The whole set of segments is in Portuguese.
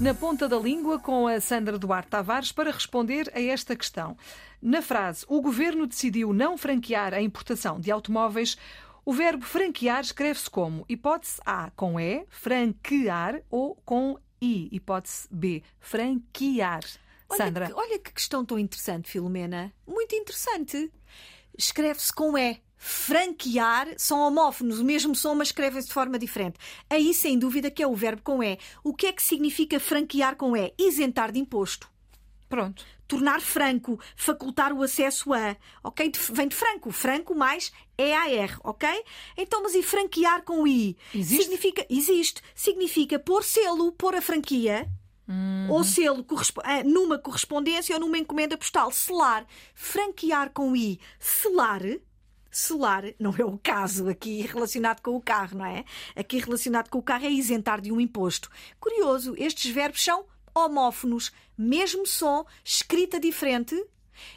na ponta da língua com a Sandra Duarte Tavares para responder a esta questão. Na frase o governo decidiu não franquear a importação de automóveis, o verbo franquear escreve-se como hipótese A com E, franquear ou com I, hipótese B, franquear. Olha Sandra. que, olha que questão tão interessante, Filomena. Muito interessante. Escreve-se com E. Franquear são homófonos, o mesmo som, mas escrevem-se de forma diferente. Aí, sem dúvida, que é o verbo com E. O que é que significa franquear com E? Isentar de imposto. Pronto. Tornar franco, facultar o acesso a. Ok? De- Vem de franco. Franco mais EAR, ok? Então, mas e franquear com I? Existe? Significa, existe. Significa pôr selo, pôr a franquia ou selo ah, numa correspondência ou numa encomenda postal. Selar. Franquear com I. Selar. Selar não é o caso aqui relacionado com o carro, não é? Aqui relacionado com o carro é isentar de um imposto. Curioso, estes verbos são homófonos, mesmo som, escrita diferente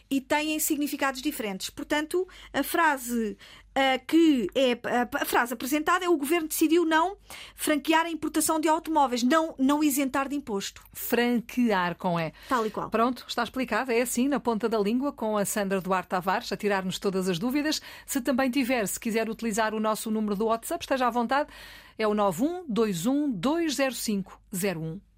e têm significados diferentes. Portanto, a frase ah, que é a, a frase apresentada é o governo decidiu não franquear a importação de automóveis, não não isentar de imposto, Franquear com E. tal e qual. Pronto, está explicado. É assim, na ponta da língua, com a Sandra Duarte Tavares, a tirar-nos todas as dúvidas. Se também tiver, se quiser utilizar o nosso número do WhatsApp, esteja à vontade. É o 9121 205 01.